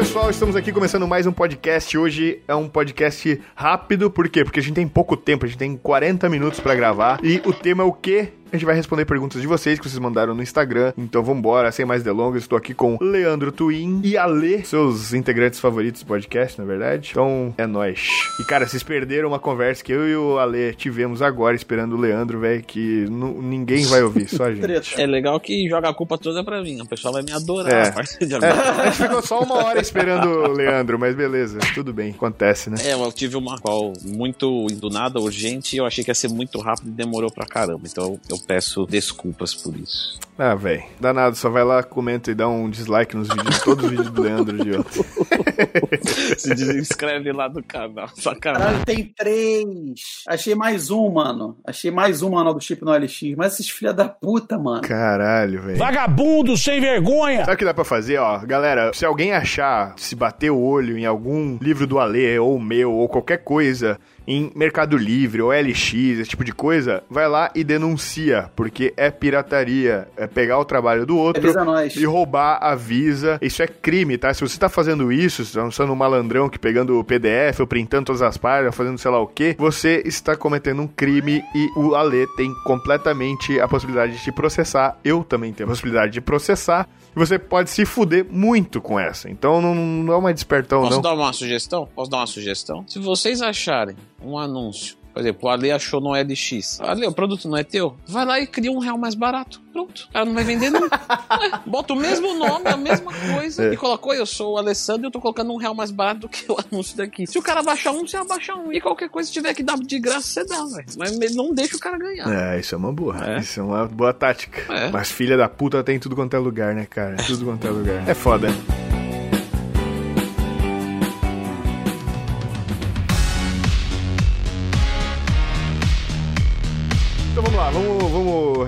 pessoal, estamos aqui começando mais um podcast. Hoje é um podcast rápido, por quê? Porque a gente tem pouco tempo, a gente tem 40 minutos pra gravar. E o tema é o quê? A gente vai responder perguntas de vocês que vocês mandaram no Instagram. Então vambora, sem mais delongas. Estou aqui com Leandro Twin e Ale, seus integrantes favoritos do podcast, na verdade. Então é nóis. E cara, vocês perderam uma conversa que eu e o Ale tivemos agora, esperando o Leandro, velho, que ninguém vai ouvir, só a gente. É legal que joga a culpa toda pra mim. O pessoal vai me adorar. É. a partir de É, agora. a gente ficou só uma hora esperando o Leandro, mas beleza, tudo bem, acontece, né? É, eu tive uma call muito do nada, urgente, e eu achei que ia ser muito rápido e demorou pra caramba. Então eu peço desculpas por isso. Ah, velho, danado, só vai lá, comenta e dá um dislike nos vídeos, todos os vídeos do Leandro de ontem. Se desinscreve lá do canal. Sacanagem. Caralho, tem três. Achei mais um, mano. Achei mais um manual do chip no LX. Mas esses filha da puta, mano. Caralho, velho. Vagabundo sem vergonha! Sabe o que dá pra fazer, ó? Galera, se alguém achar, se bater o olho em algum livro do Alê, ou meu, ou qualquer coisa, em Mercado Livre, ou LX, esse tipo de coisa, vai lá e denuncia, porque é pirataria. É pegar o trabalho do outro e roubar a Visa. Isso é crime, tá? Se você tá fazendo isso, se você tá sendo um malandrão que pegando o PDF, ou printando todas as páginas, fazendo sei lá o que, você está cometendo um crime e o Alê tem completamente a possibilidade de te processar. Eu também tenho a possibilidade de processar. E você pode se fuder muito com essa. Então não, não é uma despertão, Posso não. dar uma sugestão? Posso dar uma sugestão? Se vocês acharem um anúncio, por exemplo, o Ale achou no LX. Ale, o produto não é teu? Vai lá e cria um real mais barato. Pronto. O cara não vai vender nunca. É, Bota o mesmo nome, a mesma coisa. É. E colocou, eu sou o Alessandro e eu tô colocando um real mais barato do que o anúncio daqui. Se o cara baixar um, você abaixa um. E qualquer coisa, se tiver que dar de graça, você dá, velho. Mas não deixa o cara ganhar. É, isso é uma boa. É. Isso é uma boa tática. É. Mas filha da puta tem tudo quanto é lugar, né, cara? Tudo quanto é lugar. É foda.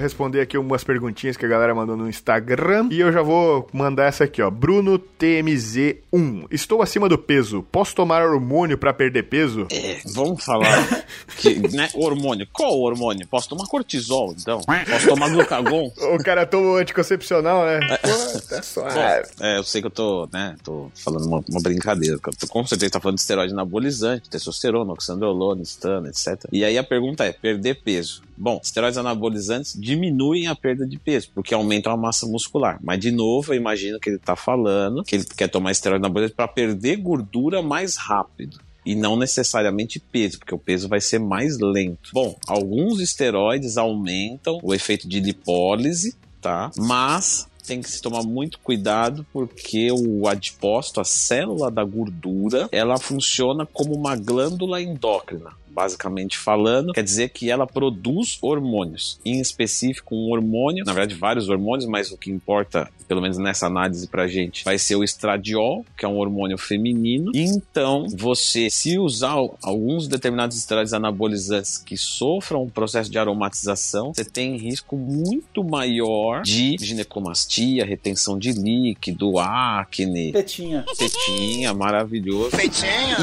Responder aqui umas perguntinhas que a galera mandou no Instagram. E eu já vou mandar essa aqui, ó. Bruno TMZ1. Estou acima do peso. Posso tomar hormônio pra perder peso? É, vamos falar que, né, hormônio. Qual hormônio? Posso tomar cortisol, então? Posso tomar glucagon? O cara toma anticoncepcional, né? Pô, tá suave. É, eu sei que eu tô, né, tô falando uma, uma brincadeira. eu tô- com certeza tá falando de esteroide anabolizante, testosterona, oxandrolona, estana, etc. E aí a pergunta é, perder peso. Bom, esteroides anabolizantes diminuem a perda de peso, porque aumentam a massa muscular. Mas, de novo, eu imagino que ele tá falando que ele quer tomar esteroide anabolizante para perder gordura mais rápido. E não necessariamente peso, porque o peso vai ser mais lento. Bom, alguns esteroides aumentam o efeito de lipólise, tá? Mas tem que se tomar muito cuidado porque o adipócito, a célula da gordura, ela funciona como uma glândula endócrina. Basicamente falando, quer dizer que ela produz hormônios, em específico um hormônio, na verdade vários hormônios, mas o que importa, pelo menos nessa análise pra gente, vai ser o estradiol, que é um hormônio feminino. E então, você, se usar alguns determinados esteroides anabolizantes que sofram um processo de aromatização, você tem risco muito maior de ginecomastia, retenção de líquido, acne, Tetinha. tetinha, maravilhoso.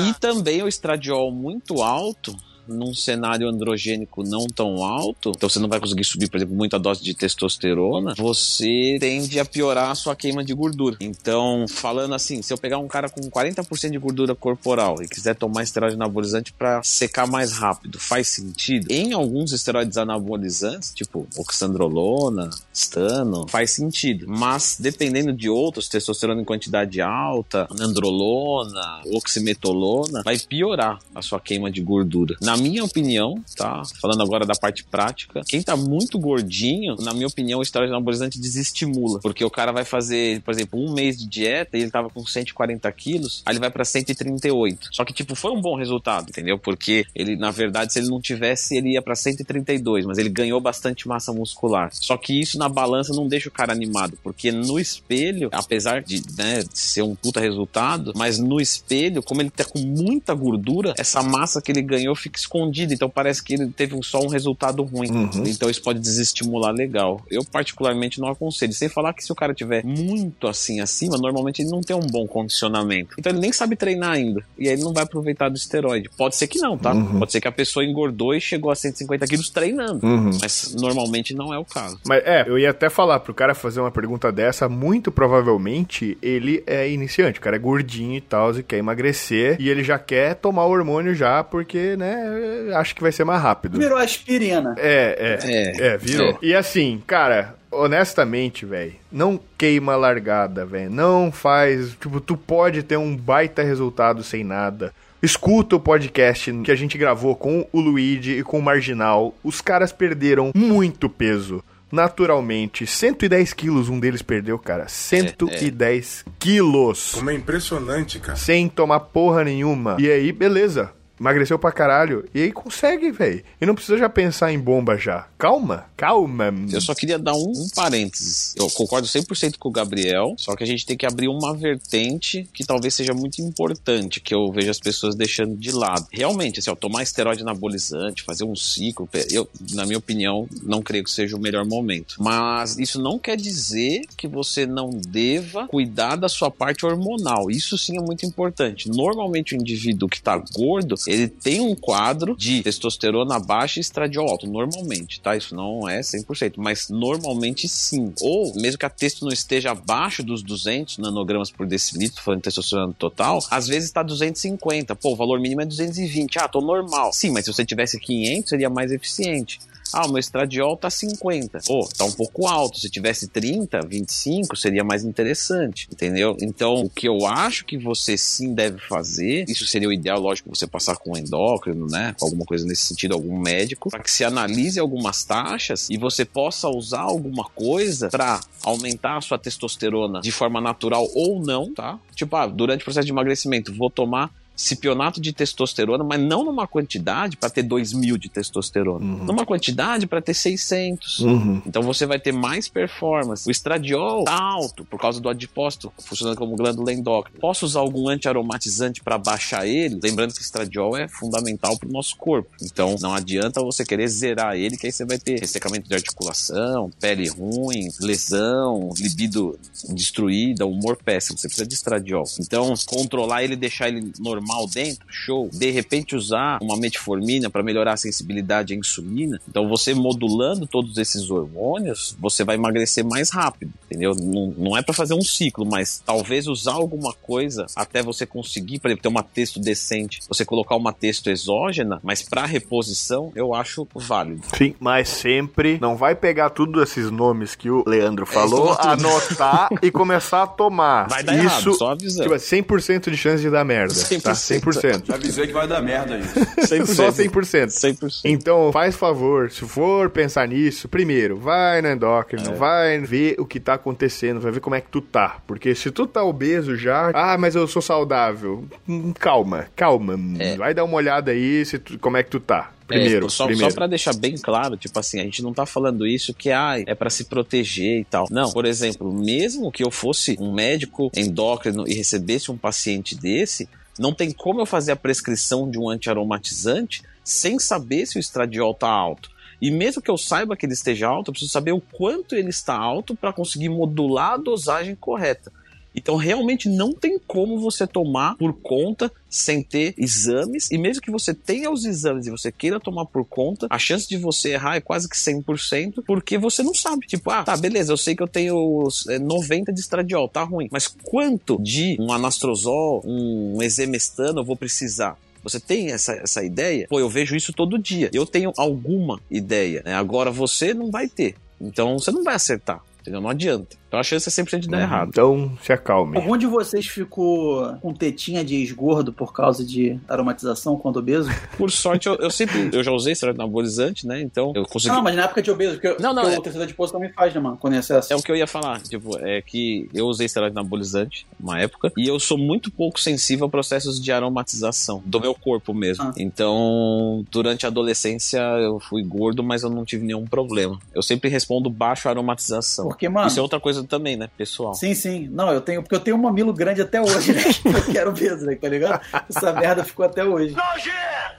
E também o estradiol muito alto. Num cenário androgênico não tão alto, então você não vai conseguir subir, por exemplo, muita dose de testosterona, você tende a piorar a sua queima de gordura. Então, falando assim, se eu pegar um cara com 40% de gordura corporal e quiser tomar esteroide anabolizante para secar mais rápido, faz sentido? Em alguns esteroides anabolizantes, tipo oxandrolona, stano, faz sentido. Mas dependendo de outros, testosterona em quantidade alta, androlona, oximetolona, vai piorar a sua queima de gordura. Na minha opinião, tá? Falando agora da parte prática, quem tá muito gordinho, na minha opinião, o esteroide anabolizante desestimula. Porque o cara vai fazer, por exemplo, um mês de dieta e ele tava com 140 quilos, aí ele vai pra 138. Só que, tipo, foi um bom resultado, entendeu? Porque ele, na verdade, se ele não tivesse, ele ia pra 132, mas ele ganhou bastante massa muscular. Só que isso na balança não deixa o cara animado, porque no espelho, apesar de, né, ser um puta resultado, mas no espelho, como ele tá com muita gordura, essa massa que ele ganhou fica escondido, então parece que ele teve só um resultado ruim. Uhum. Então isso pode desestimular legal. Eu, particularmente, não aconselho. Sem falar que se o cara tiver muito assim acima, normalmente ele não tem um bom condicionamento. Então ele nem sabe treinar ainda. E aí ele não vai aproveitar do esteroide. Pode ser que não, tá? Uhum. Pode ser que a pessoa engordou e chegou a 150 quilos treinando. Uhum. Mas normalmente não é o caso. Mas é, eu ia até falar pro cara fazer uma pergunta dessa, muito provavelmente ele é iniciante, o cara é gordinho e tal, e quer emagrecer, e ele já quer tomar o hormônio já, porque, né, acha que vai ser mais rápido. Virou aspirina. É, é, É, é, virou. é. E assim, cara, honestamente, velho, não queima a largada, velho. Não faz. Tipo, tu pode ter um baita resultado sem nada. Escuta o podcast que a gente gravou com o Luigi e com o Marginal. Os caras perderam muito peso. Naturalmente, 110 quilos um deles perdeu, cara. 110 quilos. Como é impressionante, cara. Sem tomar porra nenhuma. E aí, beleza. Emagreceu pra caralho. E aí consegue, velho. E não precisa já pensar em bomba já. Calma, calma. Eu só queria dar um, um parênteses. Eu concordo 100% com o Gabriel, só que a gente tem que abrir uma vertente que talvez seja muito importante, que eu vejo as pessoas deixando de lado. Realmente, assim, ó, tomar esteroide anabolizante, fazer um ciclo, eu, na minha opinião, não creio que seja o melhor momento. Mas isso não quer dizer que você não deva cuidar da sua parte hormonal. Isso sim é muito importante. Normalmente o indivíduo que tá gordo, ele tem um quadro de testosterona baixa e estradiol alto, normalmente, tá? Isso não é 100%, mas normalmente sim. Ou, mesmo que a testo não esteja abaixo dos 200 nanogramas por decilitro, falando de testosterona total, às vezes tá 250. Pô, o valor mínimo é 220. Ah, tô normal. Sim, mas se você tivesse 500, seria mais eficiente. Ah, o meu estradiol tá 50. Pô, tá um pouco alto. Se tivesse 30, 25, seria mais interessante, entendeu? Então, o que eu acho que você sim deve fazer, isso seria o ideal, lógico, você passar com um endócrino, né? Alguma coisa nesse sentido, algum médico, para que se analise algumas taxas e você possa usar alguma coisa para aumentar a sua testosterona de forma natural ou não, tá? Tipo, ah, durante o processo de emagrecimento, vou tomar cipionato de testosterona, mas não numa quantidade para ter 2 mil de testosterona, numa quantidade para ter 600. Uhum. Então você vai ter mais performance. O estradiol tá alto por causa do adipócito funcionando como glândula endócrina. Posso usar algum antiaromatizante para baixar ele? Lembrando que estradiol é fundamental para o nosso corpo. Então não adianta você querer zerar ele, que aí você vai ter ressecamento de articulação, pele ruim, lesão, libido destruída, humor péssimo. Você precisa de estradiol. Então controlar ele, deixar ele normal dentro, show. De repente usar uma metformina para melhorar a sensibilidade à insulina. Então você modulando todos esses hormônios, você vai emagrecer mais rápido, entendeu? Não, não é para fazer um ciclo, mas talvez usar alguma coisa até você conseguir, por exemplo, ter uma texto decente, você colocar uma texto exógena, mas para reposição eu acho válido. Sim, mas sempre não vai pegar tudo esses nomes que o Leandro falou, isso tudo. anotar e começar a tomar. Vai dar Isso, errado, só avisando. tipo, é 100% de chance de dar merda. 100%. Tá? 100%. Avisei que vai dar merda aí. 100%. Só 100%. 100%. Então, faz favor, se for pensar nisso, primeiro, vai no endócrino, vai ver o que tá acontecendo, vai ver como é que tu tá. Porque se tu tá obeso já, ah, mas eu sou saudável. Hum, Calma, calma. Vai dar uma olhada aí se tu- como é que tu tá. Primeiro, É, só, primeiro. só pra deixar bem claro, tipo assim, a gente não tá falando isso que ah, é pra se proteger e tal. Não, por exemplo, mesmo que eu fosse um médico endócrino e recebesse um paciente desse, não tem como eu fazer a prescrição de um antiaromatizante sem saber se o estradiol tá alto. E mesmo que eu saiba que ele esteja alto, eu preciso saber o quanto ele está alto para conseguir modular a dosagem correta. Então, realmente não tem como você tomar por conta sem ter exames. E mesmo que você tenha os exames e você queira tomar por conta, a chance de você errar é quase que 100%, porque você não sabe. Tipo, ah, tá, beleza, eu sei que eu tenho é, 90 de estradiol, tá ruim. Mas quanto de um anastrozol, um exemestano eu vou precisar? Você tem essa, essa ideia? Pô, eu vejo isso todo dia. Eu tenho alguma ideia. né? Agora você não vai ter. Então você não vai acertar. Entendeu? Não adianta. Então a chance é sempre de dar errado. Então, se acalme. Algum de vocês ficou com tetinha de esgordo por causa de aromatização quando obeso? Por sorte, eu, eu sempre. Eu já usei esteroide anabolizante, né? Então eu consegui. Não, mas na época de obeso, porque, Não, não, porque é- o terceiro de posto também faz, né, mano? Quando é excesso. É o que eu ia falar, tipo, é que eu usei esteroide anabolizante uma época e eu sou muito pouco sensível a processos de aromatização do meu corpo mesmo. Ah. Então, durante a adolescência eu fui gordo, mas eu não tive nenhum problema. Eu sempre respondo baixo aromatização. Porque, mano. Isso é outra coisa também, né, pessoal? Sim, sim. Não, eu tenho. Porque eu tenho um mamilo grande até hoje, né? Eu quero obeso, né? Tá ligado? Essa merda ficou até hoje.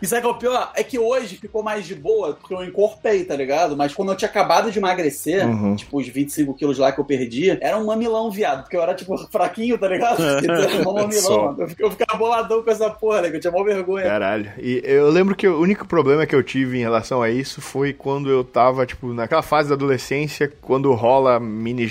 E sabe é o pior? É que hoje ficou mais de boa, porque eu encorpei, tá ligado? Mas quando eu tinha acabado de emagrecer, Uhum. tipo, os 25 quilos lá que eu perdi, era um mamilão, viado. Porque eu era, tipo, fraquinho, tá ligado? Então um mamilão. Eu Eu ficava boladão com essa porra, né? Que eu tinha mó vergonha. Caralho. E eu lembro que o único problema que eu tive em relação a isso foi quando eu tava, tipo, naquela fase da adolescência, quando rola mini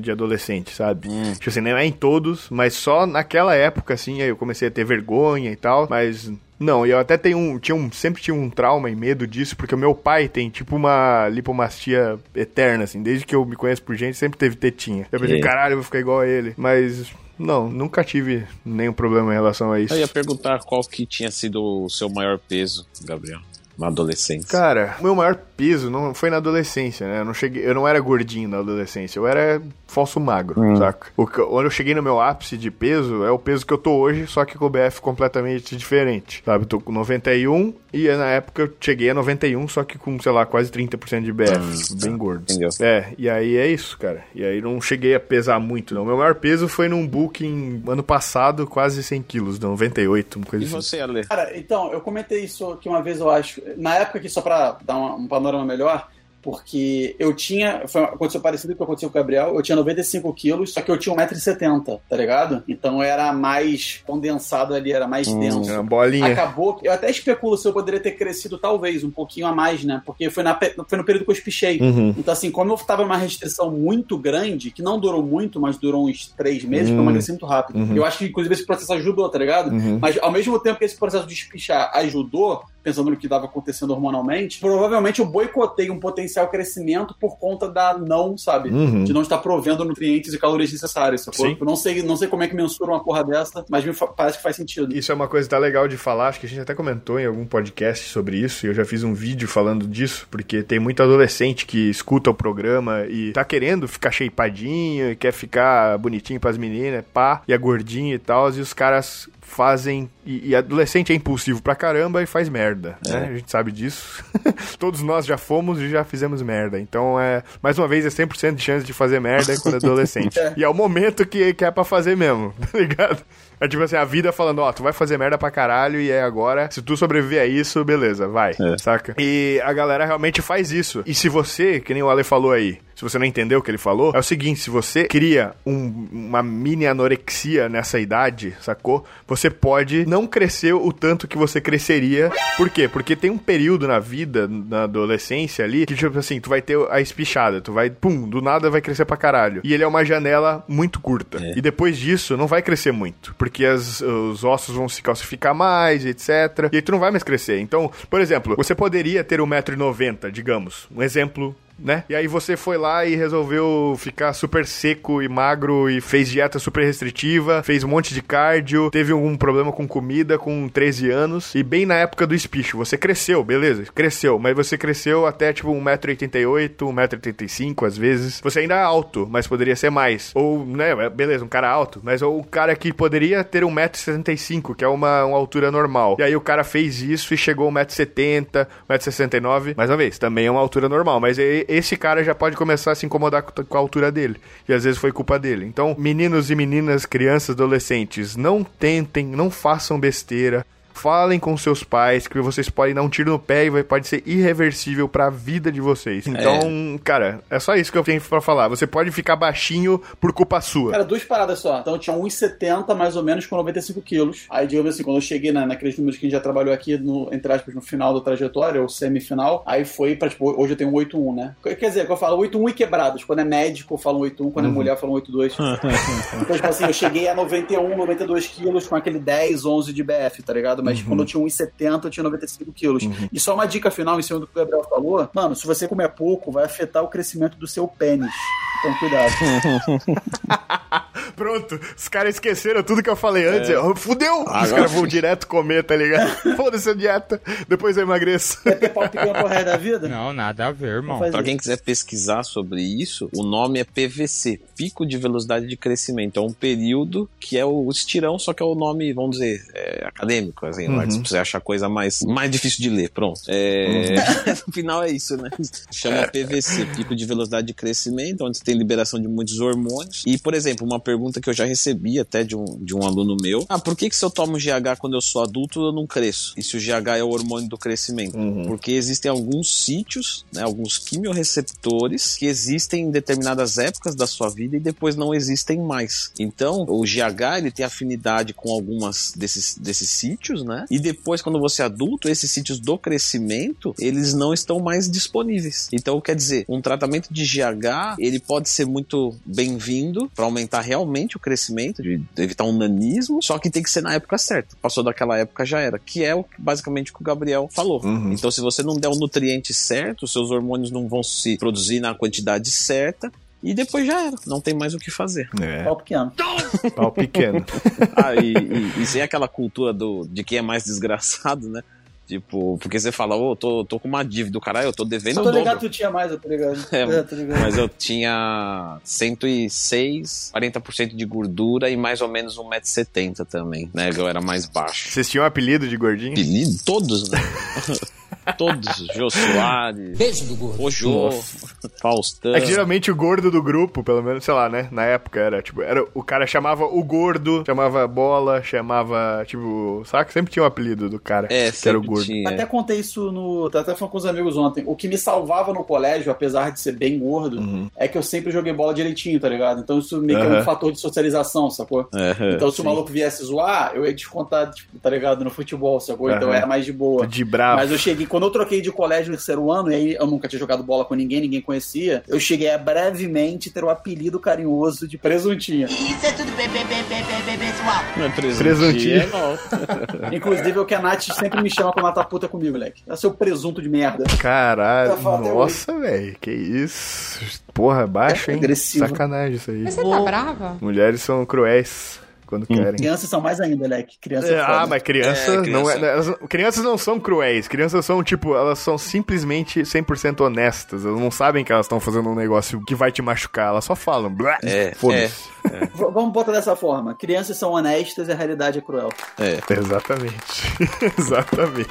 de adolescente, sabe? Tipo assim, não é em todos, mas só naquela época, assim, aí eu comecei a ter vergonha e tal, mas. Não, eu até tenho um, tinha um, sempre tinha um trauma e medo disso, porque o meu pai tem tipo uma lipomastia eterna, assim, desde que eu me conheço por gente, sempre teve tetinha. Eu pensei, caralho, eu vou ficar igual a ele. Mas, não, nunca tive nenhum problema em relação a isso. Eu ia perguntar qual que tinha sido o seu maior peso, Gabriel, na adolescência. Cara, o meu maior peso não foi na adolescência, né? Eu não, cheguei, eu não era gordinho na adolescência, eu era falso magro, saca? O que, onde eu cheguei no meu ápice de peso é o peso que eu tô hoje, só que com o BF completamente diferente, sabe? Eu tô com 91 e na época eu cheguei a 91, só que com, sei lá, quase 30% de BF, bem gordo. Entendeu? É, e aí é isso, cara. E aí não cheguei a pesar muito, não. Meu maior peso foi num booking ano passado, quase 100 quilos, 98, uma coisa E assim. você, Ale? Cara, então, eu comentei isso aqui uma vez, eu acho. Na época aqui, só pra dar uma- um panorama melhor, porque eu tinha. Foi, aconteceu parecido com o que aconteceu com o Gabriel. Eu tinha 95 quilos, só que eu tinha 1,70m, tá ligado? Então era mais condensado ali, era mais denso. É bolinha. Acabou eu até especulo se eu poderia ter crescido talvez um pouquinho a mais, né? Porque foi, na, foi no período que eu espichei. Uhum. Então, assim, como eu tava numa restrição muito grande, que não durou muito, mas durou uns três meses, Hum. porque eu emagreci muito rápido. Uhum. Eu acho que, inclusive, esse processo ajudou, tá ligado? Uhum. Mas ao mesmo tempo que esse processo de espichar ajudou, pensando no que estava acontecendo hormonalmente, provavelmente eu boicotei um potencial crescimento por conta da não, sabe? Uhum. De não estar provendo nutrientes e calorias necessárias, sacou? Sim. Eu não sei, não sei como é que mensura uma porra dessa, mas me parece que faz sentido. Isso é uma coisa que tá legal de falar, acho que a gente até comentou em algum podcast sobre isso, e eu já fiz um vídeo falando disso, porque tem muito adolescente que escuta o programa e tá querendo ficar shapeadinho, e quer ficar bonitinho pras meninas, pá, e é gordinho e tal, e os caras fazem. E, e adolescente é impulsivo pra caramba e faz merda, né? A gente sabe disso. Todos nós já fomos e já fizemos merda. Então, é mais uma vez, é 100% de chance de fazer merda quando é adolescente. É. E é o momento que, que é pra fazer mesmo, tá ligado? É tipo assim, a vida falando, ó, tu vai fazer merda pra caralho e é agora, se tu sobreviver a isso, beleza, vai, É. saca? E a galera realmente faz isso. E se você, que nem o Ale falou aí, se você não entendeu o que ele falou, é o seguinte, se você cria um- uma mini anorexia nessa idade, sacou? Você pode não crescer o tanto que você cresceria. Por quê? Porque tem um período na vida, na adolescência ali, que tipo assim, tu vai ter a espichada, tu vai, pum, do nada vai crescer pra caralho. E ele é uma janela muito curta. É. E depois disso, não vai crescer muito, porque as- os ossos vão se calcificar mais, etc. E aí tu não vai mais crescer. Então, por exemplo, você poderia ter 1,90m, digamos. Um exemplo né? E aí você foi lá e resolveu ficar super seco e magro e fez dieta super restritiva, fez um monte de cardio, teve algum problema com comida com 13 anos e bem na época do espicho, você cresceu, beleza? Cresceu, mas você cresceu até tipo 1,88m, 1,85m às vezes. Você ainda é alto, mas poderia ser mais. Ou, né, beleza, um cara alto, mas o cara que poderia ter 1,75m, que é uma, uma altura normal. E aí o cara fez isso e chegou a 1,70m, 1,69m. Mais uma vez, também é uma altura normal, mas e- esse cara já pode começar a se incomodar com a altura dele. E às vezes foi culpa dele. Então, meninos e meninas, crianças, adolescentes, não tentem, não façam besteira. Falem com seus pais que vocês podem dar um tiro no pé e vai, pode ser irreversível pra vida de vocês. Então, cara, é só isso que eu tenho pra falar. Você pode ficar baixinho por culpa sua. Cara, duas paradas só. Então eu tinha 1,70 mais ou menos com 95 quilos. Aí, digamos assim, quando eu cheguei na, naqueles números que a gente já trabalhou aqui, no, entre aspas, no final da trajetória, ou semifinal, aí foi pra, tipo, hoje eu tenho um 8,1, né? Quer dizer, que eu falo 8,1 e quebrados. Quando é médico, eu falo 8,1. Quando é mulher, eu falo 8,2. então, tipo assim, eu cheguei a 91, 92 quilos com aquele 10, 11 de BF, tá ligado? Mas quando eu tinha 1,70, eu tinha 95 quilos. E só uma dica final em cima do que o Gabriel falou. Mano, se você comer pouco, vai afetar o crescimento do seu pênis. Então, cuidado. Pronto, os caras esqueceram tudo que eu falei antes. É. Eu, Fudeu! Os Agora- caras vão direto comer, tá ligado? Foda-se a dieta, depois eu emagreço. Quer ter pau pequeno pro resto da vida? Não, nada a ver, irmão. Pra isso. quem quiser pesquisar sobre isso, o nome é PVC, Pico de Velocidade de Crescimento. É um período que é o estirão, só que é o nome, vamos dizer, é, acadêmico, Uhum. se você achar coisa mais, mais difícil de ler, pronto. É, no final é isso, né? Chama PVC, Pico de Velocidade de Crescimento, onde você tem liberação de muitos hormônios. E, por exemplo, uma pergunta pergunta que eu já recebi até de um, de um aluno meu. Ah, por que, que se eu tomo GH quando eu sou adulto eu não cresço? E se o GH é o hormônio do crescimento? Uhum. Porque existem alguns sítios, né, alguns quimiorreceptores que existem em determinadas épocas da sua vida e depois não existem mais. Então, o GH ele tem afinidade com algumas desses, desses sítios, né? E depois, quando você é adulto, esses sítios do crescimento, eles não estão mais disponíveis. Então, quer dizer, um tratamento de GH, ele pode ser muito bem-vindo para aumentar realmente o crescimento, de evitar um nanismo, só que tem que ser na época certa. Passou daquela época, já era. Que é o, basicamente o que o Gabriel falou. Uhum. Então, se você não der o nutriente certo, seus hormônios não vão se produzir na quantidade certa, e depois já era, não tem mais o que fazer. É, Pau pequeno. pau pequeno. Ah, e, e, e sem aquela cultura do, de quem é mais desgraçado, né? Tipo, porque você fala, ô, tô, tô com uma dívida, caralho, eu tô devendo Eu o tô ligado que tu tinha mais, eu tô ligado. É, É, tô ligado. Mas eu tinha 106, 40% de gordura e mais ou menos 1,70m também, né? Eu era mais baixo. Vocês tinham um apelido de gordinho? Apelido? Todos, né? Todos. Jô Soares, Beijo do gordo. o Jô, Faustão. É que geralmente o gordo do grupo, pelo menos, sei lá, né? Na época era, tipo, era, o cara chamava o gordo, chamava bola, chamava, tipo, saca? Sempre tinha um apelido do cara É, que era o gordo. tinha. Até contei isso no. Até falando com os amigos ontem. O que me salvava no colégio, apesar de ser bem gordo, Uhum. é que eu sempre joguei bola direitinho, tá ligado? Então isso meio que é Aham. um fator de socialização, sacou? É, Então se sim. o maluco viesse zoar, eu ia descontar, tipo, tá ligado? No futebol, sacou? Então Aham. era mais de boa. De bravo. Mas eu cheguei, quando eu troquei de colégio no terceiro ano, e aí eu nunca tinha jogado bola com ninguém, ninguém conhecia, eu cheguei a brevemente ter o apelido carinhoso de presuntinha. Isso é tudo bem, bem, bem, pessoal. Não é. Presuntinho. é não. Inclusive, é o que a Nath sempre me chama quando ela tá puta comigo, moleque. É seu presunto de merda. Caralho, nossa, velho, que isso. Porra, baixo, É hein? agressivo. Sacanagem isso aí. Mas você tá brava? Mulheres são cruéis quando querem. Crianças são mais ainda, moleque. Criança é, É, foda. ah, mas criança, É, não é, criança. elas- crianças não são cruéis. Crianças são, tipo, elas são simplesmente 100% honestas. Elas não sabem que elas estão fazendo um negócio que vai te machucar. Elas só falam. Blá, É, Foda-se. V- Vamos botar dessa forma. Crianças são honestas e a realidade é cruel. É. Exatamente. Exatamente.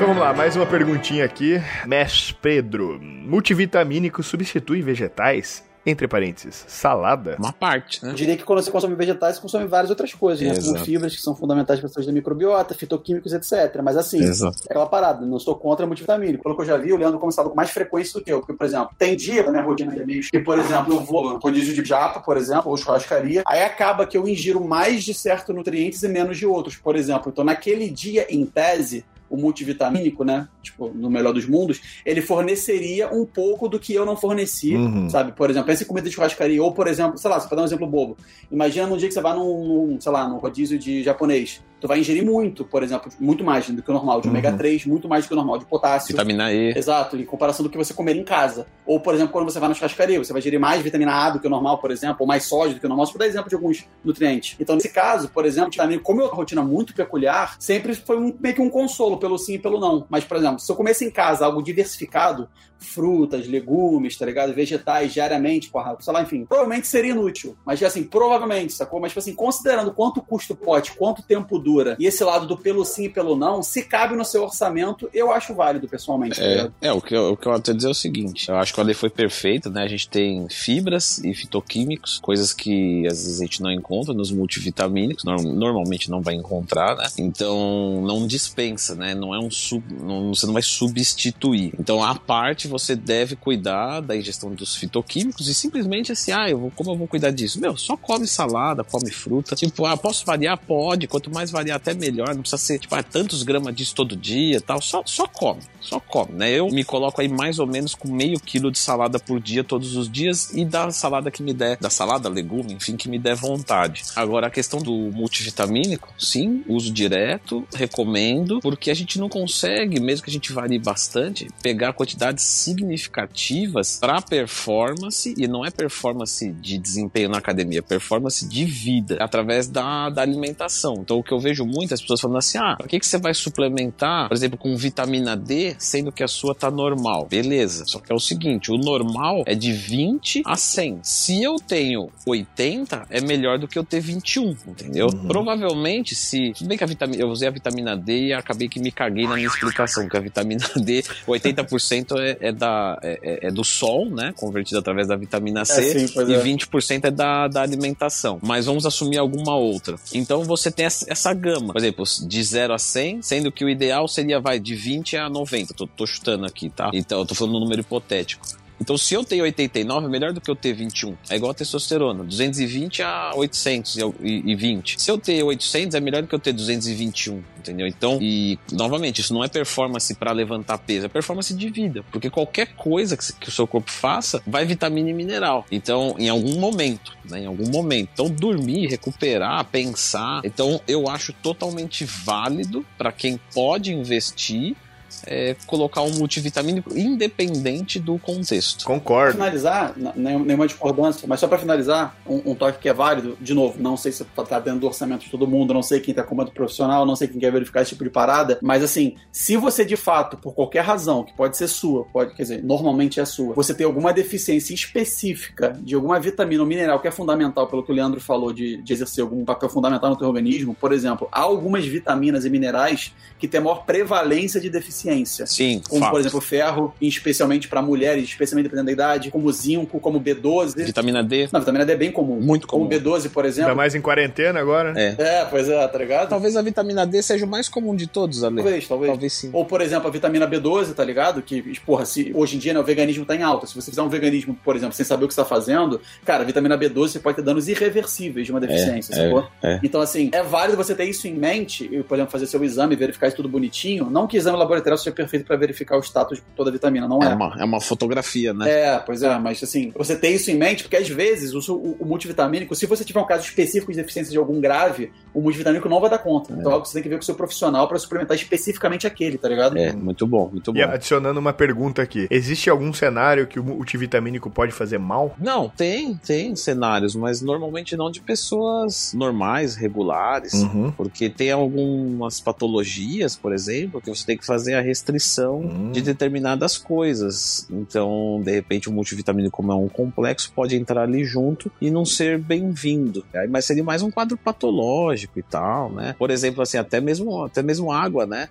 Então vamos lá, mais uma perguntinha aqui. Mesh Pedro. Multivitamínico substitui vegetais? Entre parênteses, salada? Uma parte, né? Eu diria que quando você consome vegetais, você consome várias outras coisas, né? Como fibras que são fundamentais para a saúde da microbiota, fitoquímicos, etc. Mas assim, Exato. é aquela parada, não estou contra multivitamínico. Pelo que eu já vi, o Leandro começava com mais frequência do que eu. Porque, por exemplo, tem dia na minha rotina de amigos que, por exemplo, eu vou no rodízio de japa, por exemplo, ou churrascaria, aí acaba que eu ingiro mais de certos nutrientes e menos de outros, por exemplo. Então, naquele dia, em tese, o multivitamínico, né? Tipo, no melhor dos mundos, ele forneceria um pouco do que eu não forneci, Uhum. sabe? Por exemplo, pensa em comida de churrascaria, ou, por exemplo, sei lá, você vai dar um exemplo bobo. Imagina num dia que você vai num, num, sei lá, num rodízio de japonês. Tu vai ingerir muito, por exemplo, muito mais do que o normal, de Uhum. ômega 3, muito mais do que o normal, de potássio. Vitamina E. Exato, em comparação do que você comer em casa. Ou, por exemplo, quando você vai na churrascaria, você vai ingerir mais vitamina A do que o normal, por exemplo, ou mais sódio do que o normal, só dar exemplo de alguns nutrientes. Então, nesse caso, por exemplo, vitamina, como é uma rotina muito peculiar, sempre foi um- meio que um consolo pelo sim e pelo não. Mas, por exemplo, se eu comesse em casa algo diversificado, frutas, legumes, tá ligado? Vegetais diariamente, porra, sei lá, enfim, provavelmente seria inútil. Mas, assim, provavelmente, sacou? Mas, tipo assim, considerando quanto custa o pote, quanto tempo dura, e esse lado do pelo sim e pelo não, se cabe no seu orçamento, eu acho válido, pessoalmente. tá É, ligado? é o, que eu, o que eu até dizer é o seguinte: eu acho que a lei foi perfeita, né? A gente tem fibras e fitoquímicos, coisas que às vezes a gente não encontra nos multivitamínicos, norm- normalmente não vai encontrar, né? Então não dispensa, né? Não é um sub, não- você não vai substituir. Então, a parte você deve cuidar da ingestão dos fitoquímicos e simplesmente assim, ah, eu vou, como eu vou cuidar disso? Meu, só come salada, come fruta. Tipo, ah, posso variar? Pode. Quanto mais variar, até melhor. Não precisa ser, tipo, ah, tantos gramas disso todo dia tal. Só, só come, só come, né? Eu me coloco aí mais ou menos com meio quilo de salada por dia, todos os dias, e da salada que me der, da salada, legume, enfim, que me der vontade. Agora, a questão do multivitamínico, sim, uso direto, recomendo, porque a gente não consegue, mesmo que a gente varie bastante, pegar quantidades significativas para performance, e não é performance de desempenho na academia, é performance de vida, através da, da alimentação. Então, o que eu vejo muitas pessoas falando assim: ah, por que, que você vai suplementar, por exemplo, com vitamina D, sendo que a sua tá normal? Beleza, só que é o seguinte: o normal é de 20 a 100. Se eu tenho 80, é melhor do que eu ter 21, entendeu? Uhum. Provavelmente, se. Tudo bem que a vitamina, eu usei a vitamina D e acabei que me caguei na minha explicação, que a vitamina D, 80% é, é, da, é, é do sol, né? Convertido através da vitamina C, É, sim, e é. 20% é da, da alimentação. Mas vamos assumir alguma outra. Então você tem essa, essa gama. Por exemplo, de 0 a 100, sendo que o ideal seria, vai, de 20 a 90. Tô, tô chutando aqui, tá? Então, eu tô falando um número hipotético. Então, se eu tenho 89, é melhor do que eu ter 21. É igual a testosterona, 220 a 820. Se eu ter 800, é melhor do que eu ter 221, entendeu? Então, e novamente, isso não é performance para levantar peso, é performance de vida, porque qualquer coisa que, que o seu corpo faça vai vitamina e mineral. Então, em algum momento, né, em algum momento. Então, dormir, recuperar, pensar. Então, eu acho totalmente válido para quem pode investir é, colocar um multivitamínico independente do contexto. Pra Concordo. finalizar, n- nenhum- nenhuma discordância, mas só pra finalizar, um, um toque que é válido, de novo, não sei se tá dentro do orçamento de todo mundo, não sei quem tá comando profissional, não sei quem quer verificar esse tipo de parada, mas assim, se você de fato, por qualquer razão, que pode ser sua, pode, quer dizer, normalmente é sua, você tem alguma deficiência específica de alguma vitamina ou mineral que é fundamental, pelo que o Leandro falou, de, de exercer algum papel fundamental no teu organismo, por exemplo, há algumas vitaminas e minerais que têm maior prevalência de deficiência Sim, como fato. por exemplo ferro, e especialmente para mulheres, especialmente dependendo da idade, como zinco, como B12. Vitamina D, Não, vitamina D é bem comum. muito Como comum. B12, por Ainda exemplo. mais em quarentena agora, né? É. É, pois é, tá ligado? Talvez a vitamina D seja o mais comum de todos, Ale. Talvez, talvez. Talvez sim. Ou, por exemplo, a vitamina B12, tá ligado? Que, porra, se hoje em dia né, o veganismo tá em alta. Se você fizer um veganismo, por exemplo, sem saber o que você tá fazendo, cara, a vitamina B12 você pode ter danos irreversíveis de uma deficiência, é, sacou? é. Então, assim, é válido você ter isso em mente e, por exemplo, fazer seu exame, verificar isso tudo bonitinho. Não que exame laboratorial seja perfeito pra verificar o status de toda a vitamina, não É é. uma, é uma fotografia, né? É, pois é, mas assim, você tem isso em mente, porque às vezes o, o, o multivitamínico, se você tiver um caso específico de deficiência de algum grave, o multivitamínico não vai dar conta. Então é que você tem que ver com o seu profissional pra suplementar especificamente aquele, tá ligado? É, muito bom, muito bom. E adicionando uma pergunta aqui: existe algum cenário que o multivitamínico pode fazer mal? Não, tem, tem cenários, mas normalmente não de pessoas normais, regulares. Uhum. Porque tem algumas patologias, por exemplo, que você tem que fazer a restrição Hum. de determinadas coisas. Então, de repente, o multivitamínico, como é um complexo, pode entrar ali junto e não ser bem-vindo. Mas seria mais um quadro patológico e tal, né? Por exemplo, assim, até mesmo, até mesmo água, né?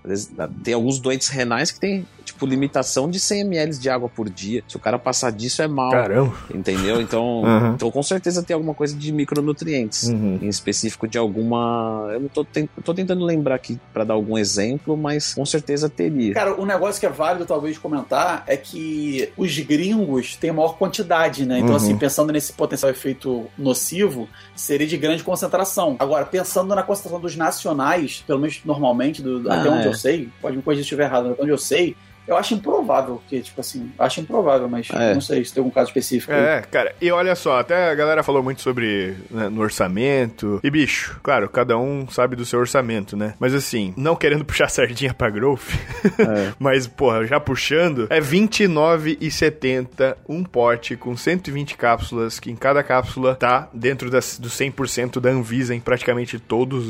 Tem alguns doentes renais que tem, tipo, limitação de 100 ml de água por dia. Se o cara passar disso, é mal. Caramba. Entendeu? Então, Uhum. então, com certeza tem alguma coisa de micronutrientes. Uhum. Em específico de alguma. Eu não tô, tô tentando lembrar aqui pra dar algum exemplo, mas com certeza teria. Cara, um negócio que é válido talvez comentar é que os gringos têm maior quantidade, né? Então, Uhum. assim, pensando nesse potencial efeito nocivo, seria de grande concentração. Agora, pensando na concentração dos nacionais, pelo menos normalmente, do, Ah, até onde é. eu sei, pode me corrigir se estiver errado, mas até onde eu sei, eu acho improvável que, tipo assim, acho improvável, mas É. não sei se tem algum caso específico. aí. É, cara, e olha só, até a galera falou muito sobre né, no orçamento. E bicho, claro, cada um sabe do seu orçamento, né? Mas assim, não querendo puxar sardinha pra Growth, É. mas porra, já puxando, é R$29,70 um pote com 120 cápsulas, que em cada cápsula tá dentro das, do 100% da Anvisa em praticamente todas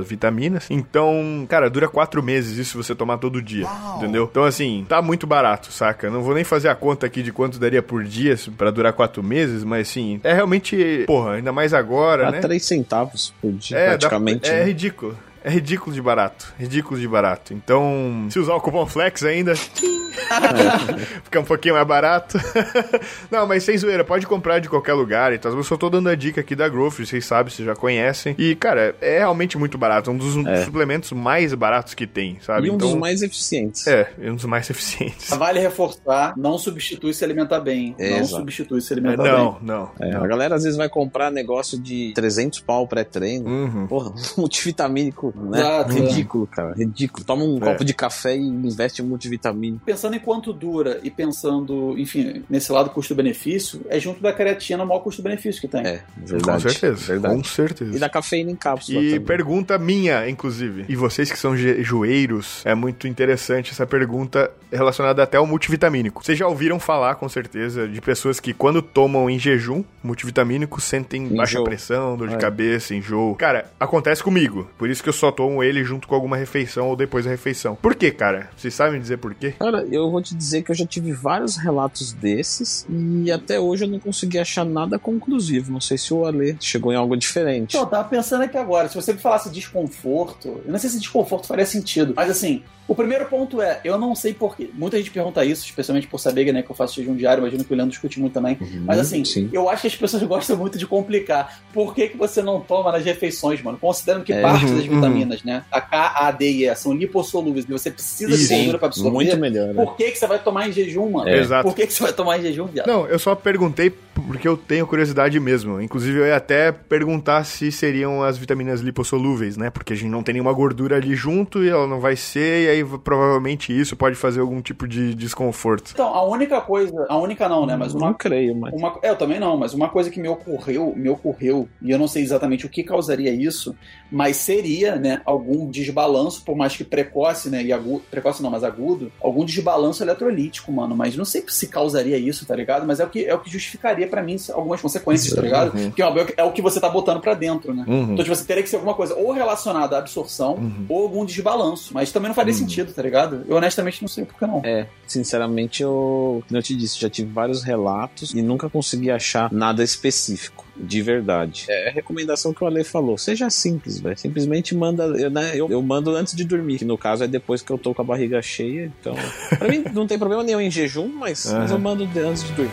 as vitaminas. Então, cara, dura quatro meses isso se você tomar todo dia, entendeu? Então, assim, tá muito barato, saca? Não vou nem fazer a conta aqui de quanto daria por dia pra durar quatro meses, mas sim, é realmente, porra, ainda mais agora, Dá né? 3 centavos por dia, É, dá- praticamente. é né? ridículo. É ridículo de barato. Ridículo de barato. Então, se usar o cupom Flex ainda, fica um pouquinho mais barato. Não, mas sem zoeira, pode comprar de qualquer lugar. Então, eu só tô dando a dica aqui da Growth, vocês sabem, vocês já conhecem. E, cara, é realmente muito barato. É um dos É. suplementos mais baratos que tem, sabe? E um então, dos mais eficientes. É, um dos mais eficientes. Vale reforçar, não substitui se alimentar bem. Não Exato. substitui se É, alimentar bem. não, não. É, não. a galera às vezes vai comprar negócio de 300 pau pré-treino. Uhum. Porra, multivitamínico, né? Exato, é. ridículo, cara. Ridículo. Toma um É. copo de café e investe em multivitamínico. Pensando em quanto dura e pensando, enfim, nesse lado custo-benefício, é junto da creatina o maior custo-benefício que tem. É, verdade. Com certeza. Verdade. Com certeza. E da cafeína em cápsula E também. pergunta minha, inclusive. E vocês que são joeiros, é muito interessante essa pergunta relacionada até ao multivitamínico. Vocês já ouviram falar, com certeza, de pessoas que quando tomam em jejum multivitamínico sentem baixa Enjoo. pressão, dor de É. cabeça, enjoo. Cara, acontece comigo. Por isso que eu só tomo ele junto com alguma refeição ou depois da refeição. Por quê, cara? Vocês sabem dizer por quê? Cara, eu vou te dizer que eu já tive vários relatos desses e até hoje eu não consegui achar nada conclusivo. Não sei se o Ale chegou em algo diferente. Então, eu tava pensando aqui agora, se você me falasse desconforto, eu não sei se desconforto faria sentido, mas assim, o primeiro ponto é, eu não sei porquê. Muita gente pergunta isso, especialmente por saber né, que eu faço jejum diário, imagino que o Leandro discute muito também. Uhum, Mas assim, sim. eu acho que as pessoas gostam muito de complicar. Por que, que você não toma nas refeições, mano? Considerando que É. parte Uhum, das vitaminas, né? A K, A, D e E são lipossolúveis e você precisa de gordura pra absorver. Muito melhor. né? Por que, que você vai tomar em jejum, mano? É. Exato. Por que, que você vai tomar em jejum, viado? Não, eu só perguntei porque eu tenho curiosidade mesmo. Inclusive, eu ia até perguntar se seriam as vitaminas lipossolúveis, né? Porque a gente não tem nenhuma gordura ali junto e ela não vai ser, e aí provavelmente isso pode fazer algum tipo de desconforto. Então, a única coisa, a única não, né? Mas Não uma creio, mas. Uma, é, eu também não, mas uma coisa que me ocorreu, me ocorreu, e eu não sei exatamente o que causaria isso, mas seria, né, algum desbalanço, por mais que precoce, né, e agudo, precoce não, mas agudo, algum desbalanço eletrolítico, mano, mas não sei se causaria isso, tá ligado? Mas é o que, é o que justificaria pra mim algumas consequências, tá ligado? Uhum. Porque óbvio, é o que você tá botando pra dentro, né? Uhum. Então, tipo, você teria que ser alguma coisa ou relacionada à absorção Uhum. ou algum desbalanço. Mas também não faria Uhum. sentido, tá ligado? Eu honestamente não sei por que não. É, sinceramente, eu, como eu te disse, já tive vários relatos e nunca consegui achar nada específico, de verdade. É a recomendação que o Ale falou. Seja simples, velho. Simplesmente manda, eu, né, eu, eu mando antes de dormir, que no caso é depois que eu tô com a barriga cheia. Então, pra mim não tem problema nenhum em jejum, mas, mas eu mando antes de dormir.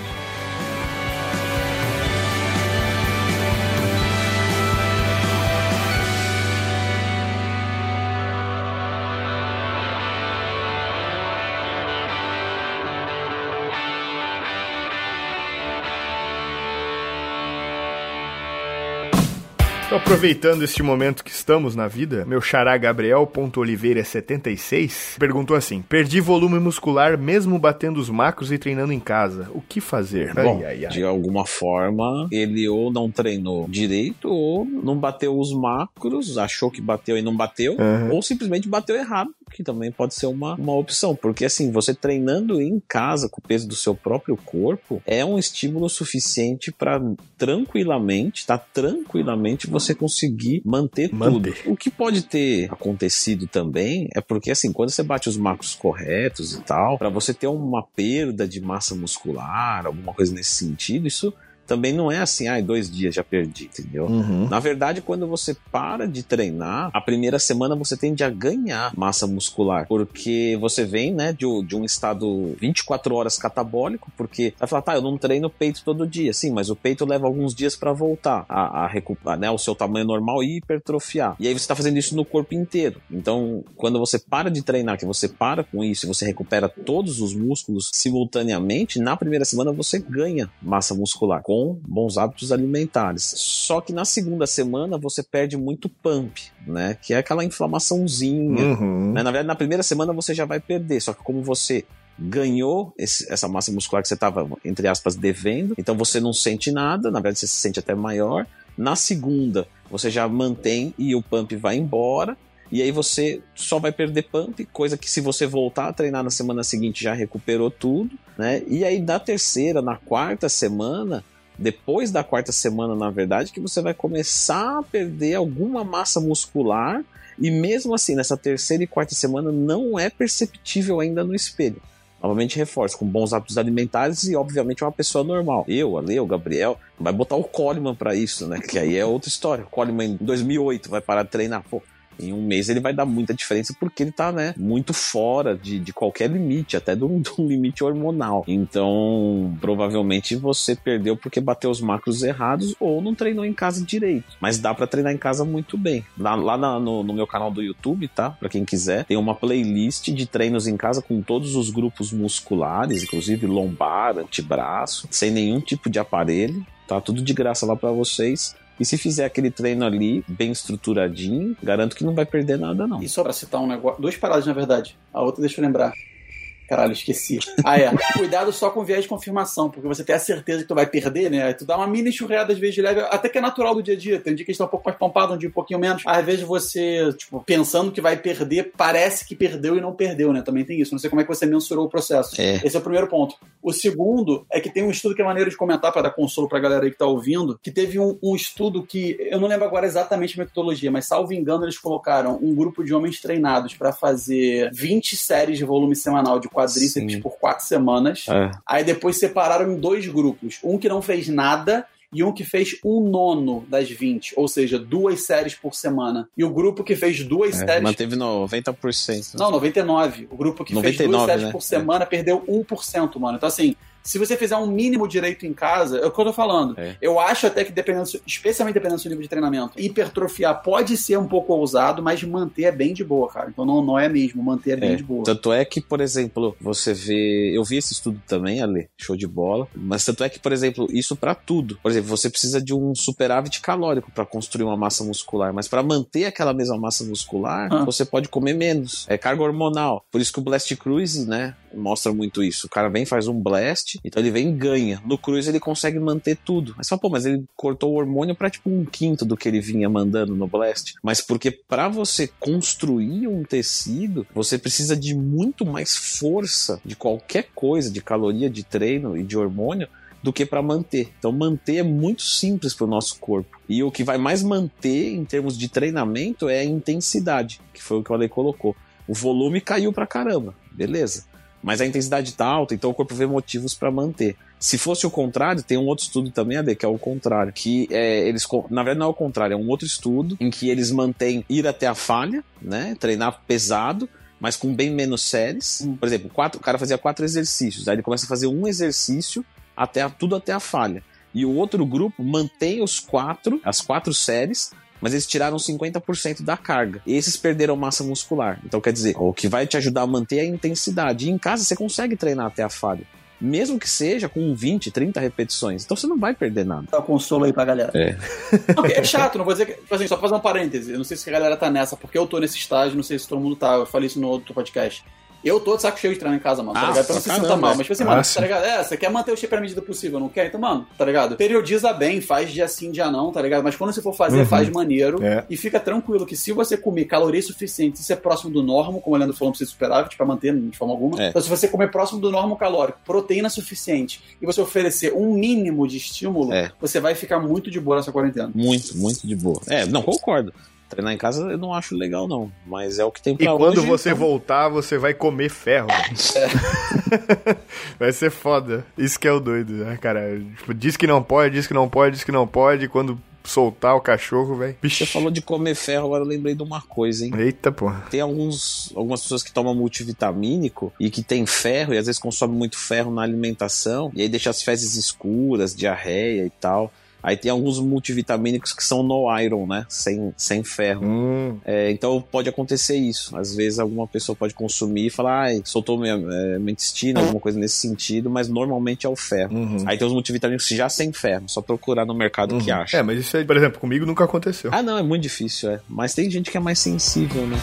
Então, aproveitando este momento que estamos na vida, meu xará Gabriel.oliveira76 perguntou assim: Perdi volume muscular mesmo batendo os macros e treinando em casa. O que fazer? Bom, ai, ai, ai. de alguma forma, ele ou não treinou direito, ou não bateu os macros, achou que bateu e não bateu, Aham. ou simplesmente bateu errado, que também pode ser uma, uma opção. Porque assim, você treinando em casa com o peso do seu próprio corpo é um estímulo suficiente para tranquilamente, tá? Tranquilamente você conseguir manter, Manter. tudo. O que pode ter acontecido também é porque assim, quando você bate os macros corretos e tal, para você ter uma perda de massa muscular, alguma coisa nesse sentido, isso também não é assim, ai, dois dias já perdi, entendeu? Uhum. Na verdade, quando você para de treinar, a primeira semana você tende a ganhar massa muscular, porque você vem, né, de, um- de um estado 24 horas catabólico, porque vai falar, tá, eu não treino peito todo dia, sim, mas o peito leva alguns dias para voltar a, a recuperar, né, o seu tamanho normal e hipertrofiar. E aí você tá fazendo isso no corpo inteiro. Então, quando você para de treinar, que você para com isso e você recupera todos os músculos simultaneamente, na primeira semana você ganha massa muscular com bons hábitos alimentares. Só que na segunda semana você perde muito pump, né? Que é aquela inflamaçãozinha. Uhum. né? Na verdade, na primeira semana você já vai perder, só que como você ganhou esse- essa massa muscular que você estava, entre aspas, devendo, então você não sente nada, na verdade você se sente até maior. Na segunda, você já mantém e o pump vai embora. E aí você só vai perder pump, coisa que se você voltar a treinar na semana seguinte já recuperou tudo, né? E aí na terceira, na quarta semana, depois da quarta semana, na verdade, que você vai começar a perder alguma massa muscular e mesmo assim, nessa terceira e quarta semana não é perceptível ainda no espelho. Novamente reforço, com bons hábitos alimentares e, obviamente, uma pessoa normal. Eu, a Leo, o Gabriel, vai botar o Coleman pra isso, né? Que aí é outra história. O Coleman em 2008 vai parar de treinar. Pô, em um mês ele vai dar muita diferença porque ele tá, né, muito fora de, de qualquer limite, até de um, limite hormonal. Então, provavelmente você perdeu porque bateu os macros errados ou não treinou em casa direito. Mas dá pra treinar em casa muito bem. Lá, lá na- no, no meu canal do YouTube, tá? Pra quem quiser, tem uma playlist de treinos em casa com todos os grupos musculares, inclusive lombar, antebraço, sem nenhum tipo de aparelho. Tá tudo de graça lá pra vocês. E se fizer aquele treino ali, bem estruturadinho, garanto que não vai perder nada, não. E só pra citar um negócio, duas paradas na verdade. A outra deixa eu lembrar. Caralho, esqueci. Ah, é. Cuidado só com viés de confirmação, porque você tem a certeza que tu vai perder, né? Aí tu dá uma mini churreada às vezes de leve, até que é natural do dia a dia. Tem dia que está um pouco mais pompado, um dia um pouquinho menos. Às vezes você, tipo, pensando que vai perder, parece que perdeu e não perdeu, né? Também tem isso. Não sei como é que você mensurou o processo. É. Esse é o primeiro ponto. O segundo é que tem um estudo que é maneiro de comentar para dar consolo pra galera aí que tá ouvindo, que teve um, um estudo que, eu não lembro agora exatamente a metodologia, mas salvo engano, eles colocaram um grupo de homens treinados para fazer 20 séries de volume semanal de quadríceps Sim. por quatro semanas. É. Aí depois separaram em dois grupos. Um que não fez nada e um que fez um nono das 20, ou seja, duas séries por semana. E o grupo que fez duas É, séries. manteve 90%. Não, 99. O grupo que fez 99, duas séries né? por semana perdeu 1%, mano. Então, assim, se você fizer um mínimo direito em casa, é o que eu tô falando. É. Eu acho até que, dependendo, do- especialmente dependendo do seu nível de treinamento, hipertrofiar pode ser um pouco ousado, mas manter é bem de boa, cara. Então não, não é mesmo, manter é bem É, de boa. Tanto é que, por exemplo, você vê. Eu vi esse estudo também, Ale, show de bola. Mas tanto é que, por exemplo, isso pra tudo. Por exemplo, você precisa de um superávit calórico pra construir uma massa muscular. Mas pra manter aquela mesma massa muscular, Ah. você pode comer menos. É carga hormonal. Por isso que o Blast Cruise, né, mostra muito isso. O cara vem, faz um blast, então ele vem e ganha. No Cruise ele consegue manter tudo. Mas só, pô, mas ele cortou o hormônio pra tipo um quinto do que ele vinha mandando no blast. Mas porque pra você construir um tecido, você precisa de muito mais força de qualquer coisa, de caloria, de treino e de hormônio, do que para manter. Então, manter é muito simples para o nosso corpo. E o que vai mais manter em termos de treinamento é a intensidade, que foi o que o Ale colocou. O volume caiu pra caramba, beleza. Mas a intensidade tá alta, então o corpo vê motivos para manter. Se fosse o contrário, tem um outro estudo também, Ale, que é o contrário. Que é, eles. Na verdade, não é o contrário, é um outro estudo em que eles mantêm ir até a falha, né? Treinar pesado, mas com bem menos séries. Hum. Por exemplo, quatro, o cara fazia quatro exercícios, aí ele começa a fazer um exercício até a- tudo até a falha. E o outro grupo mantém os quatro, as quatro séries, mas eles tiraram 50% da carga. E esses perderam massa muscular. Então, quer dizer, o que vai te ajudar a manter é a intensidade. E em casa você consegue treinar até a falha. Mesmo que seja com 20, 30 repetições. Então você não vai perder nada. Dá consolo aí pra galera. É. Não, é chato, não vou dizer que. tipo Assim, só pra fazer um parêntese. Eu não sei se a galera tá nessa, porque eu tô nesse estágio, não sei se todo mundo tá. Eu falei isso no outro podcast. Eu tô de saco cheio de treinar em casa, mano, tá Ah, ligado? Pra não se caramba, mal. Mas, tipo assim, Ah, mano, sim. tá ligado? É, você quer manter o shape à medida possível, não quer? Então, mano, tá ligado? Periodiza bem, faz dia sim, dia não, tá ligado? Mas quando você for fazer, Uhum. faz maneiro. É. E fica tranquilo que se você comer caloria suficiente, isso é próximo do normo, como o Leandro falou, não precisa superávit pra manter de forma alguma. É. Então, se você comer próximo do normo calórico, proteína suficiente, e você oferecer um mínimo de estímulo, É. você vai ficar muito de boa nessa quarentena. Muito, muito de boa. É, não, concordo. Treinar em casa eu não acho legal, não. Mas é o que tem E pra quando hoje, você então- voltar, você vai comer ferro. vai ser foda. Isso que é o doido, né, cara? Tipo, diz que não pode, diz que não pode, diz que não pode. e Quando soltar o cachorro, velho. Você falou de comer ferro, agora eu lembrei de uma coisa, hein? Eita, porra. Tem alguns, algumas pessoas que tomam multivitamínico e que tem ferro e às vezes consomem muito ferro na alimentação e aí deixa as fezes escuras, diarreia e tal. Aí tem alguns multivitamínicos que são no iron, né? Sem, sem ferro. Hum, É, então pode acontecer isso. Às vezes alguma pessoa pode consumir e falar, ai, soltou minha, é, intestino, alguma coisa nesse sentido, mas normalmente é o ferro. uhum. Aí tem os multivitamínicos já sem ferro, só procurar no mercado que Uhum. acha. É, mas isso aí, por exemplo, comigo nunca aconteceu. Ah, não, é muito difícil, é. Mas tem gente que é mais sensível, né?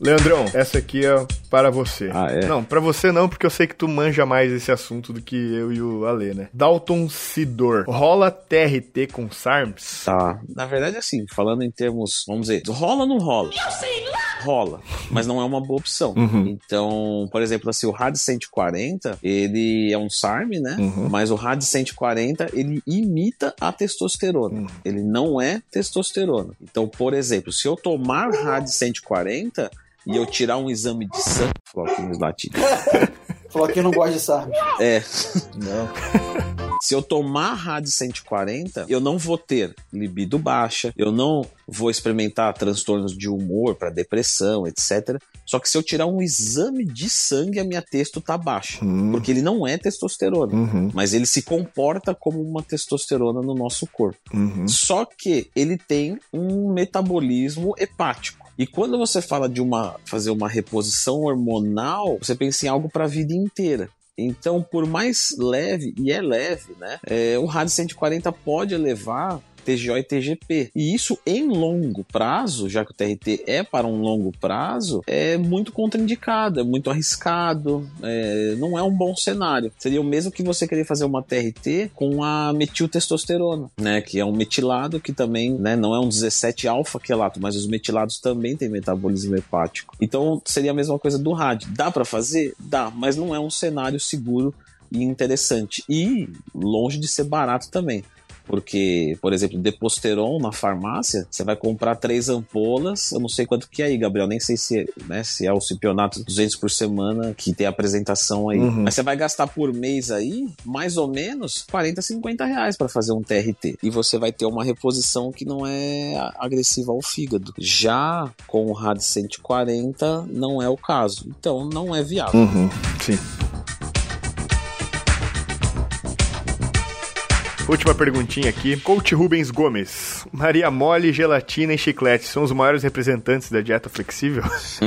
Leandrão, essa aqui é para você. Ah, é? Não, para você não, porque eu sei que tu manja mais esse assunto do que eu e o Ale, né? Dalton Sidor. Rola TRT com SARMs? Tá. Na verdade, assim, falando em termos, vamos dizer, rola ou não rola? Rola, mas não é uma boa opção. Uhum. Então, por exemplo, assim, o RAD 140, ele é um SARM, né? Uhum. Mas o RAD 140, ele imita a testosterona. Uhum. Ele não é testosterona. Então, por exemplo, se eu tomar RAD 140 e eu tirar um exame de sangue, vou colocar aqui nos latidos. Falou que não gosta de SARM. É, Não. se eu tomar RAD 140, eu não vou ter libido baixa, eu não vou experimentar transtornos de humor para depressão, etc. Só que se eu tirar um exame de sangue, a minha testo tá baixa, Hum. porque ele não é testosterona. Uhum. Mas ele se comporta como uma testosterona no nosso corpo. Uhum. Só que ele tem um metabolismo hepático. E quando você fala de uma fazer uma reposição hormonal, você pensa em algo para a vida inteira. Então, por mais leve, e é leve, né? É, o rádio 140 pode elevar TGO e TGP. E isso em longo prazo, já que o TRT é para um longo prazo, é muito contraindicado, é muito arriscado, é, não é um bom cenário. Seria o mesmo que você querer fazer uma TRT com a metiltestosterona, né, que é um metilado que também, né, não é um 17 alfa quelato, mas os metilados também têm metabolismo hepático. Então seria a mesma coisa do rádio. Dá para fazer? Dá, mas não é um cenário seguro e interessante. E longe de ser barato também. Porque, por exemplo, Deposteron na farmácia, você vai comprar três ampolas, eu não sei quanto que é aí, Gabriel, nem sei se, né, se é o Cipionato 200 por semana que tem a apresentação aí. Uhum. Mas você vai gastar por mês aí, mais ou menos, 40, 50 reais para fazer um TRT. E você vai ter uma reposição que não é agressiva ao fígado. Já com o RAD 140, não é o caso. Então, não é viável. Uhum. Sim. Última perguntinha aqui. Coach Rubens Gomes. Maria Mole, gelatina e chiclete são os maiores representantes da dieta flexível?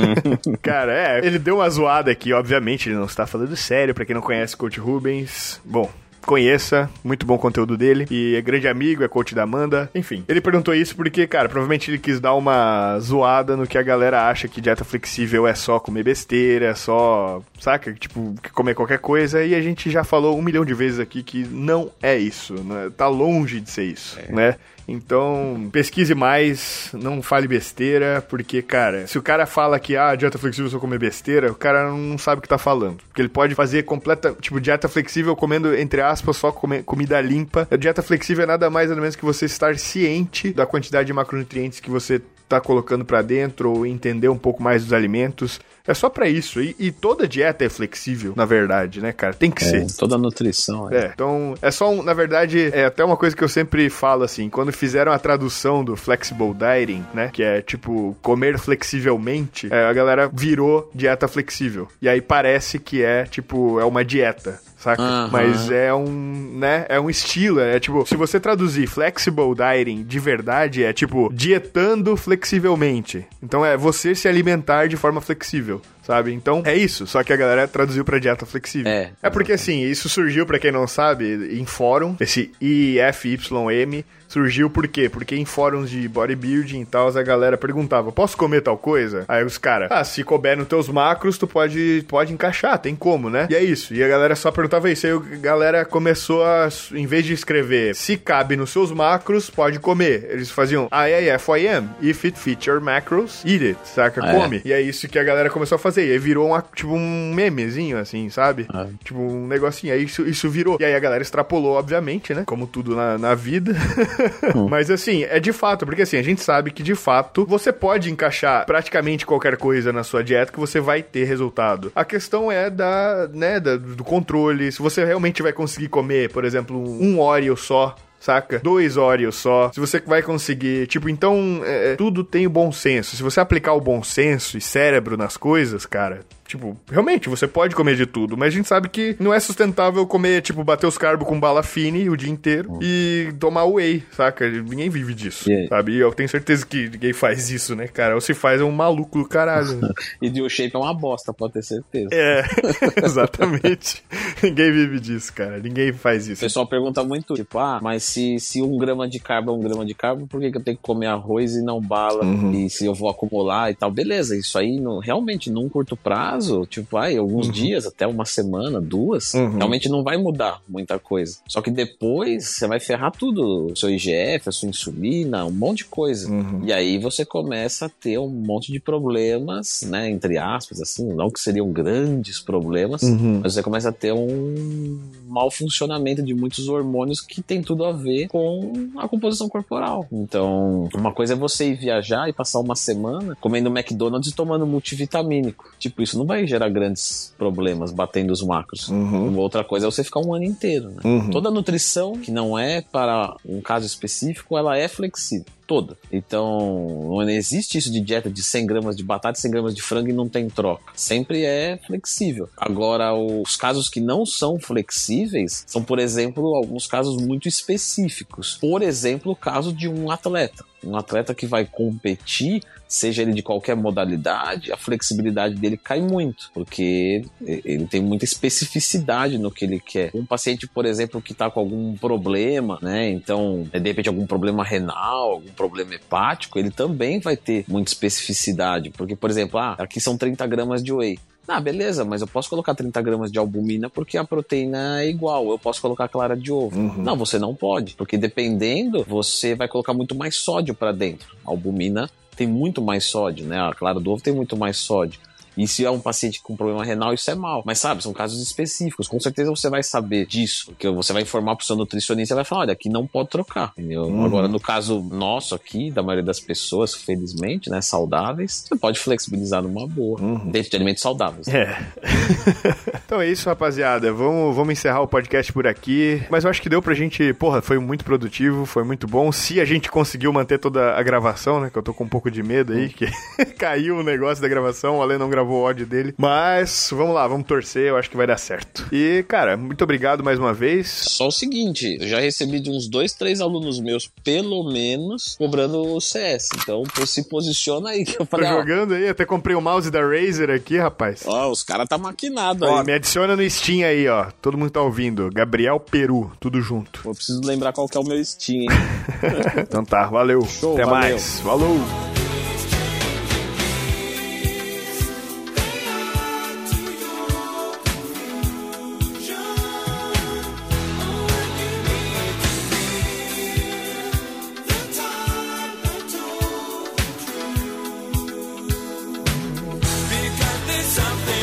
Cara, é, ele deu uma zoada aqui, obviamente, ele não está falando sério, para quem não conhece Coach Rubens. Bom, conheça, muito bom conteúdo dele. E é grande amigo, é coach da Amanda. Enfim, ele perguntou isso porque, cara, provavelmente ele quis dar uma zoada no que a galera acha que dieta flexível é só comer besteira, é só, saca? Tipo, comer qualquer coisa. E a gente já falou um milhão de vezes aqui que não é isso, né? Tá longe de ser isso, é. né? Então, pesquise mais, não fale besteira, porque, cara, se o cara fala que, ah, dieta flexível só comer besteira, o cara não sabe o que tá falando. Porque ele pode fazer completa, tipo, dieta flexível comendo, entre aspas, só comer, comida limpa. A dieta flexível é nada mais nada menos que você estar ciente da quantidade de macronutrientes que você tá colocando para dentro ou entender um pouco mais dos alimentos. É só para isso. E, e, toda dieta é flexível, na verdade, né, cara? Tem que é, ser. Toda nutrição. É. é. Então, é só, um, na verdade, é até uma coisa que eu sempre falo assim, quando fizeram a tradução do flexible dieting, né, que é tipo comer flexivelmente, é, a galera virou dieta flexível. E aí parece que é tipo é uma dieta saca? Uhum. Mas é um, né, é um estilo, é tipo, se você traduzir flexible dieting de verdade, é tipo dietando flexivelmente. Então é você se alimentar de forma flexível sabe? Então é isso, só que a galera traduziu pra dieta flexível. É, é porque assim, isso surgiu, para quem não sabe, em fórum, esse IFYM surgiu por quê? Porque em fóruns de bodybuilding e tal, a galera perguntava: posso comer tal coisa? Aí os caras, ah, se couber nos teus macros, tu pode, pode encaixar, tem como, né? E é isso. E a galera só perguntava isso. Aí a galera começou a, em vez de escrever se cabe nos seus macros, pode comer. Eles faziam IAFYM, if it fits your macros, eat it, saca? Ah, é. Come. É. E é isso que a galera começou a fazer. E aí virou uma, tipo um memezinho, assim, sabe? Ah. Tipo um negocinho. Aí isso, isso virou. E aí a galera extrapolou, obviamente, né? Como tudo na, na vida. Hum. Mas assim, é de fato, porque assim, a gente sabe que de fato você pode encaixar praticamente qualquer coisa na sua dieta que você vai ter resultado. A questão é da, né, da, do controle. Se você realmente vai conseguir comer, por exemplo, um Oreo só saca? Dois Oreos só. Se você vai conseguir. Tipo, então, é, tudo tem o bom senso. Se você aplicar o bom senso e cérebro nas coisas, cara, Tipo, realmente, você pode comer de tudo, mas a gente sabe que não é sustentável comer, tipo, bater os carbos com bala fine o dia inteiro hum. e tomar whey, saca? Ninguém vive disso, sabe? E eu tenho certeza que ninguém faz isso, né, cara? Ou se faz é um maluco do caralho. Né? e de shape é uma bosta, pode ter certeza. É, exatamente. ninguém vive disso, cara. Ninguém faz isso. O pessoal pergunta muito, tipo, ah, mas se, se um grama de carbo é um grama de carbo, por que, que eu tenho que comer arroz e não bala? Uhum. E se eu vou acumular e tal? Beleza, isso aí no, realmente num curto prazo prazo, tipo, ai, alguns uhum. dias, até uma semana, duas, uhum. realmente não vai mudar muita coisa. Só que depois você vai ferrar tudo, o seu IGF, a sua insulina, um monte de coisa. Uhum. E aí você começa a ter um monte de problemas, né, entre aspas, assim, não que seriam grandes problemas, uhum. mas você começa a ter um mau funcionamento de muitos hormônios que tem tudo a ver com a composição corporal. Então, uma coisa é você ir viajar e passar uma semana comendo McDonald's e tomando multivitamínico. Tipo, isso não vai gerar grandes problemas batendo os macros. Uhum. Uma outra coisa é você ficar um ano inteiro. Né? Uhum. Toda nutrição que não é para um caso específico, ela é flexível toda. Então, não existe isso de dieta de 100 gramas de batata e 100 gramas de frango e não tem troca. Sempre é flexível. Agora, os casos que não são flexíveis são, por exemplo, alguns casos muito específicos. Por exemplo, o caso de um atleta Um atleta que vai competir, seja ele de qualquer modalidade, a flexibilidade dele cai muito, porque ele tem muita especificidade no que ele quer. Um paciente, por exemplo, que está com algum problema, né? Então, de repente, algum problema renal, algum problema hepático, ele também vai ter muita especificidade. Porque, por exemplo, ah, aqui são 30 gramas de whey. Ah, beleza, mas eu posso colocar 30 gramas de albumina porque a proteína é igual. Eu posso colocar clara de ovo. Uhum. Não, você não pode, porque dependendo, você vai colocar muito mais sódio para dentro. A albumina tem muito mais sódio, né? A clara do ovo tem muito mais sódio. E se é um paciente com problema renal, isso é mal. Mas sabe, são casos específicos. Com certeza você vai saber disso. Porque você vai informar pro seu nutricionista e vai falar: olha, aqui não pode trocar. Entendeu? Uhum. Agora, no caso nosso aqui, da maioria das pessoas, felizmente, né, saudáveis, você pode flexibilizar numa boa. Uhum. Dentro de alimentos saudáveis. É. então é isso, rapaziada. Vamos, vamos encerrar o podcast por aqui. Mas eu acho que deu pra gente. Porra, foi muito produtivo, foi muito bom. Se a gente conseguiu manter toda a gravação, né? Que eu tô com um pouco de medo aí, que caiu o negócio da gravação, o Ale não gravou o ódio dele. Mas vamos lá, vamos torcer, eu acho que vai dar certo. E, cara, muito obrigado mais uma vez. Só o seguinte, eu já recebi de uns dois, três alunos meus, pelo menos, cobrando o CS. Então, se posiciona aí. Que eu Tô falei, ó, jogando aí, até comprei o mouse da Razer aqui, rapaz. ó, os caras tá maquinado Ó, aí. me adiciona no Steam aí, ó. Todo mundo tá ouvindo. Gabriel Peru, tudo junto. Eu preciso lembrar qual que é o meu Steam, hein? Então tá, valeu. Show, Até valeu. mais. Falou. something